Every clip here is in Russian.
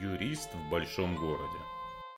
Юрист в большом городе.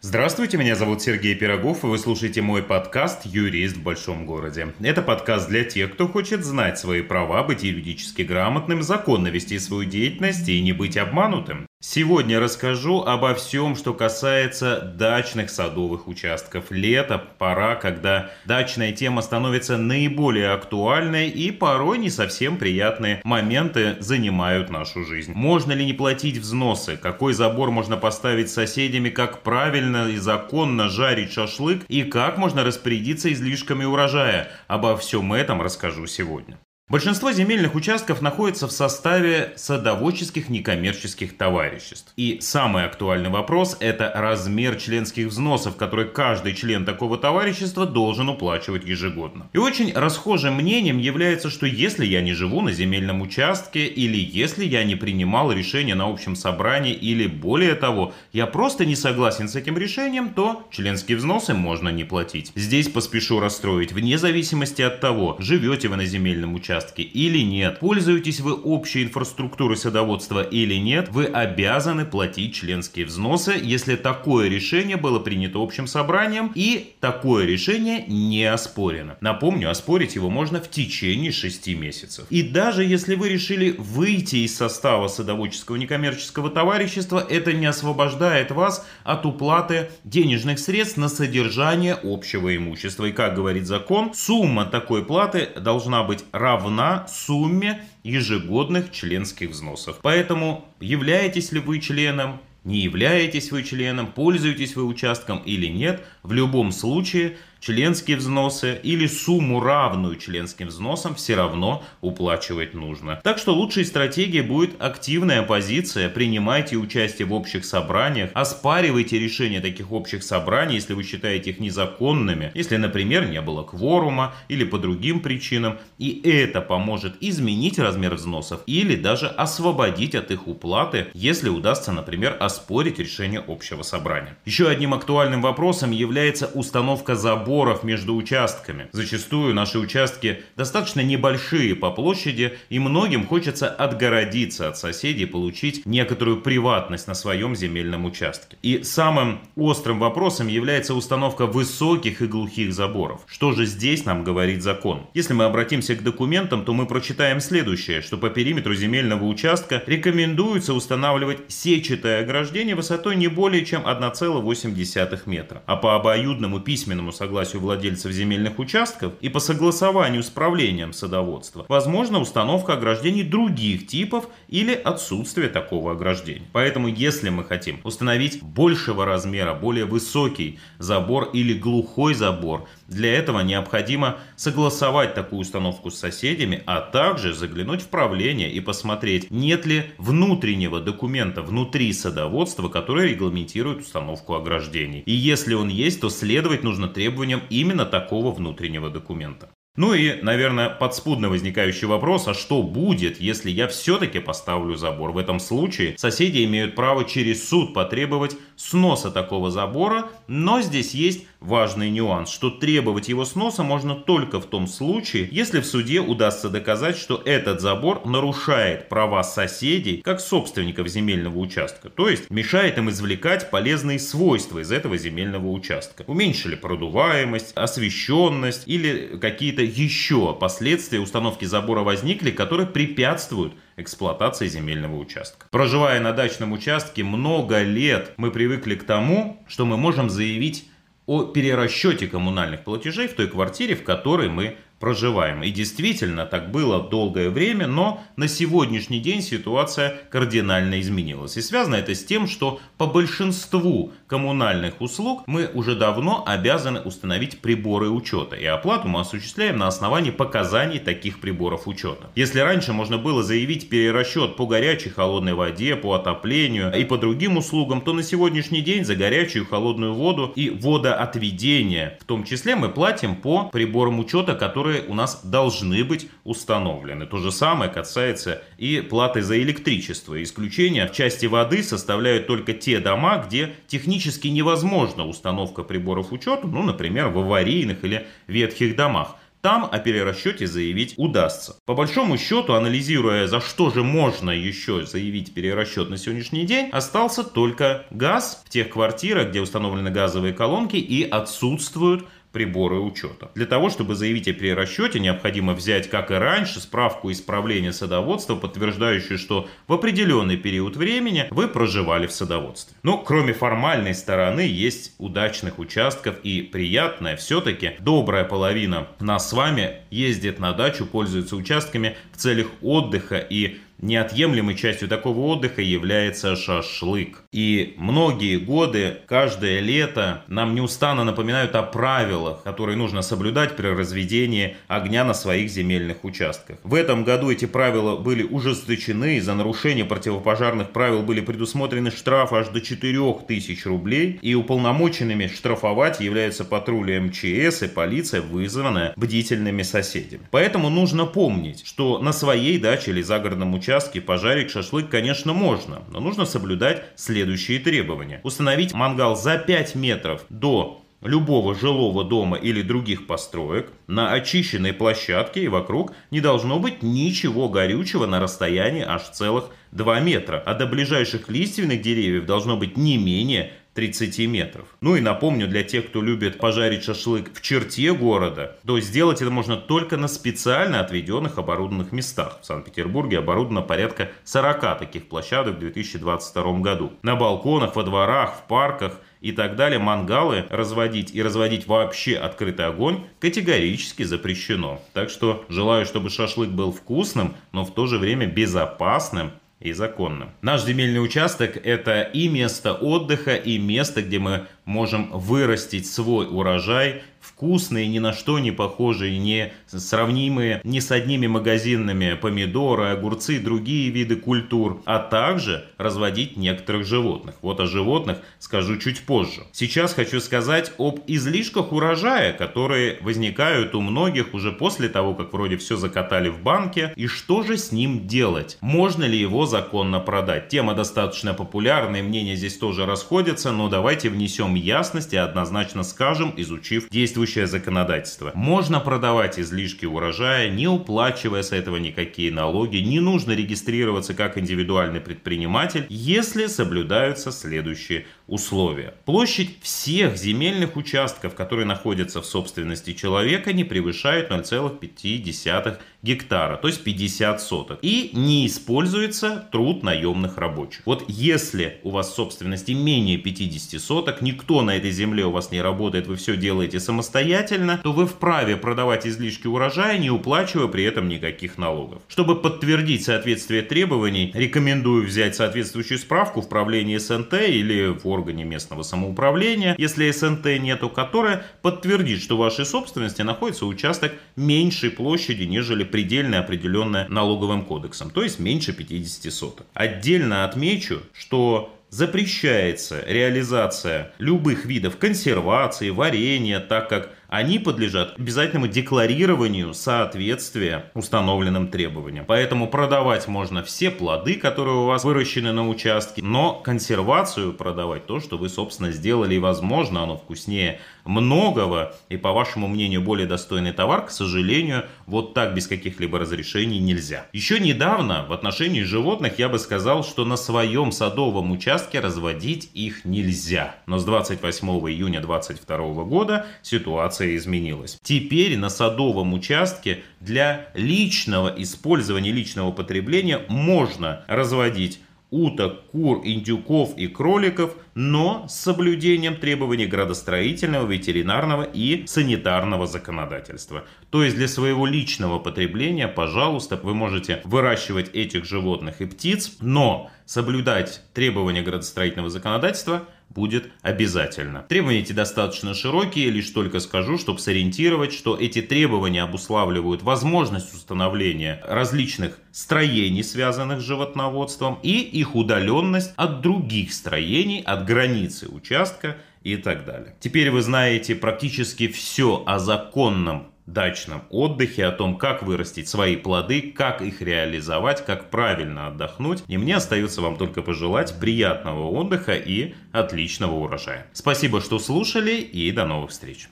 Здравствуйте, меня зовут Сергей Пирогов, и вы слушаете мой подкаст «Юрист в большом городе». Это подкаст для тех, кто хочет знать свои права, быть юридически грамотным, законно вести свою деятельность и не быть обманутым. Сегодня расскажу обо всем, что касается дачных садовых участков. Лето – пора, когда дачная тема становится наиболее актуальной и порой не совсем приятные моменты занимают нашу жизнь. Можно ли не платить взносы? Какой забор можно поставить с соседями? Как правильно и законно жарить шашлык? И как можно распорядиться излишками урожая? Обо всем этом расскажу сегодня. Большинство земельных участков находится в составе садоводческих некоммерческих товариществ. И самый актуальный вопрос – это размер членских взносов, которые каждый член такого товарищества должен уплачивать ежегодно. И очень расхожим мнением является, что если я не живу на земельном участке, или если я не принимал решение на общем собрании, или более того, я просто не согласен с этим решением, то членские взносы можно не платить. Здесь поспешу расстроить, вне зависимости от того, живете вы на земельном участке, участке или нет, пользуетесь вы общей инфраструктурой садоводства или нет, вы обязаны платить членские взносы, если такое решение было принято общим собранием и такое решение не оспорено. Напомню, оспорить его можно в течение 6 месяцев. И даже если вы решили выйти из состава садоводческого некоммерческого товарищества, это не освобождает вас от уплаты денежных средств на содержание общего имущества. И как говорит закон, сумма такой платы должна быть равна равна сумме ежегодных членских взносов. Поэтому являетесь ли вы членом, не являетесь вы членом, пользуетесь вы участком или нет, в любом случае членские взносы или сумму равную членским взносам все равно уплачивать нужно. Так что лучшей стратегией будет активная позиция, принимайте участие в общих собраниях, оспаривайте решения таких общих собраний, если вы считаете их незаконными, если, например, не было кворума или по другим причинам, и это поможет изменить размер взносов или даже освободить от их уплаты, если удастся, например, оспорить решение общего собрания. Еще одним актуальным вопросом является установка забора заборов между участками. Зачастую наши участки достаточно небольшие по площади, и многим хочется отгородиться от соседей, получить некоторую приватность на своем земельном участке. И самым острым вопросом является установка высоких и глухих заборов. Что же здесь нам говорит закон? Если мы обратимся к документам, то мы прочитаем следующее, что по периметру земельного участка рекомендуется устанавливать сетчатое ограждение высотой не более чем 1,8 метра, а по обоюдному письменному согласию владельцев земельных участков и по согласованию с правлением садоводства, возможна установка ограждений других типов или отсутствие такого ограждения. Поэтому, если мы хотим установить большего размера, более высокий забор или глухой забор, для этого необходимо согласовать такую установку с соседями, а также заглянуть в правление и посмотреть, нет ли внутреннего документа внутри садоводства, который регламентирует установку ограждений. И если он есть, то следовать нужно требованиям именно такого внутреннего документа. Ну и, наверное, подспудно возникающий вопрос, а что будет, если я все-таки поставлю забор? В этом случае соседи имеют право через суд потребовать сноса такого забора, но здесь есть важный нюанс, что требовать его сноса можно только в том случае, если в суде удастся доказать, что этот забор нарушает права соседей как собственников земельного участка, то есть мешает им извлекать полезные свойства из этого земельного участка. Уменьшили продуваемость, освещенность или какие-то еще последствия установки забора возникли, которые препятствуют эксплуатации земельного участка. Проживая на дачном участке много лет, мы привыкли к тому, что мы можем заявить о перерасчете коммунальных платежей в той квартире, в которой мы проживаем. И действительно, так было долгое время, но на сегодняшний день ситуация кардинально изменилась. И связано это с тем, что по большинству коммунальных услуг мы уже давно обязаны установить приборы учета. И оплату мы осуществляем на основании показаний таких приборов учета. Если раньше можно было заявить перерасчет по горячей холодной воде, по отоплению и по другим услугам, то на сегодняшний день за горячую холодную воду и водоотведение в том числе мы платим по приборам учета, которые которые у нас должны быть установлены. То же самое касается и платы за электричество. Исключение в части воды составляют только те дома, где технически невозможна установка приборов учета, ну, например, в аварийных или ветхих домах. там о перерасчете заявить удастся. По большому счету, анализируя, за что же можно еще заявить перерасчет на сегодняшний день, остался только газ в тех квартирах, где установлены газовые колонки и отсутствуют приборы учета. Для того, чтобы заявить о перерасчете, необходимо взять, как и раньше, справку исправления садоводства, подтверждающую, что в определенный период времени вы проживали в садоводстве. Но кроме формальной стороны, есть удачных участков и приятная все-таки добрая половина нас с вами ездит на дачу, пользуется участками в целях отдыха и Неотъемлемой частью такого отдыха является шашлык. И многие годы, каждое лето нам неустанно напоминают о правилах, которые нужно соблюдать при разведении огня на своих земельных участках. В этом году эти правила были ужесточены, за нарушение противопожарных правил были предусмотрены штрафы аж до 4000 рублей, и уполномоченными штрафовать являются патрули МЧС и полиция, вызванная бдительными соседями. Поэтому нужно помнить, что на своей даче или загородном участке участке пожарить шашлык, конечно, можно, но нужно соблюдать следующие требования. Установить мангал за 5 метров до любого жилого дома или других построек на очищенной площадке и вокруг не должно быть ничего горючего на расстоянии аж целых 2 метра, а до ближайших лиственных деревьев должно быть не менее 30 метров. Ну и напомню, для тех, кто любит пожарить шашлык в черте города, то сделать это можно только на специально отведенных оборудованных местах. В Санкт-Петербурге оборудовано порядка 40 таких площадок в 2022 году. На балконах, во дворах, в парках и так далее мангалы разводить и разводить вообще открытый огонь категорически запрещено. Так что желаю, чтобы шашлык был вкусным, но в то же время безопасным и законным. Наш земельный участок – это и место отдыха, и место, где мы можем вырастить свой урожай вкусные, ни на что не похожие, не сравнимые ни с одними магазинными помидоры, огурцы другие виды культур, а также разводить некоторых животных. Вот о животных скажу чуть позже. Сейчас хочу сказать об излишках урожая, которые возникают у многих уже после того, как вроде все закатали в банке, и что же с ним делать? Можно ли его законно продать? Тема достаточно популярная, мнения здесь тоже расходятся, но давайте внесем ясность и однозначно скажем, изучив действия действующее законодательство. Можно продавать излишки урожая, не уплачивая с этого никакие налоги, не нужно регистрироваться как индивидуальный предприниматель, если соблюдаются следующие условия. Площадь всех земельных участков, которые находятся в собственности человека, не превышает 0,5 гектара, то есть 50 соток. И не используется труд наемных рабочих. Вот если у вас собственности менее 50 соток, никто на этой земле у вас не работает, вы все делаете самостоятельно, то вы вправе продавать излишки урожая, не уплачивая при этом никаких налогов. Чтобы подтвердить соответствие требований, рекомендую взять соответствующую справку в правлении СНТ или в органе местного самоуправления, если СНТ нету, которая подтвердит, что в вашей собственности находится участок меньшей площади, нежели предельно определенное налоговым кодексом, то есть меньше 50 соток. Отдельно отмечу, что запрещается реализация любых видов консервации, варенья, так как они подлежат обязательному декларированию соответствия установленным требованиям. Поэтому продавать можно все плоды, которые у вас выращены на участке, но консервацию продавать то, что вы, собственно, сделали, и, возможно, оно вкуснее многого, и, по вашему мнению, более достойный товар, к сожалению, вот так без каких-либо разрешений нельзя. Еще недавно в отношении животных я бы сказал, что на своем садовом участке разводить их нельзя. Но с 28 июня 2022 года ситуация изменилась. Теперь на садовом участке для личного использования, личного потребления можно разводить уток, кур, индюков и кроликов, но с соблюдением требований градостроительного, ветеринарного и санитарного законодательства. То есть для своего личного потребления, пожалуйста, вы можете выращивать этих животных и птиц, но соблюдать требования градостроительного законодательства будет обязательно. Требования эти достаточно широкие, лишь только скажу, чтобы сориентировать, что эти требования обуславливают возможность установления различных строений, связанных с животноводством, и их удаленность от других строений, от границы участка и так далее. Теперь вы знаете практически все о законном дачном отдыхе, о том, как вырастить свои плоды, как их реализовать, как правильно отдохнуть. И мне остается вам только пожелать приятного отдыха и отличного урожая. Спасибо, что слушали и до новых встреч.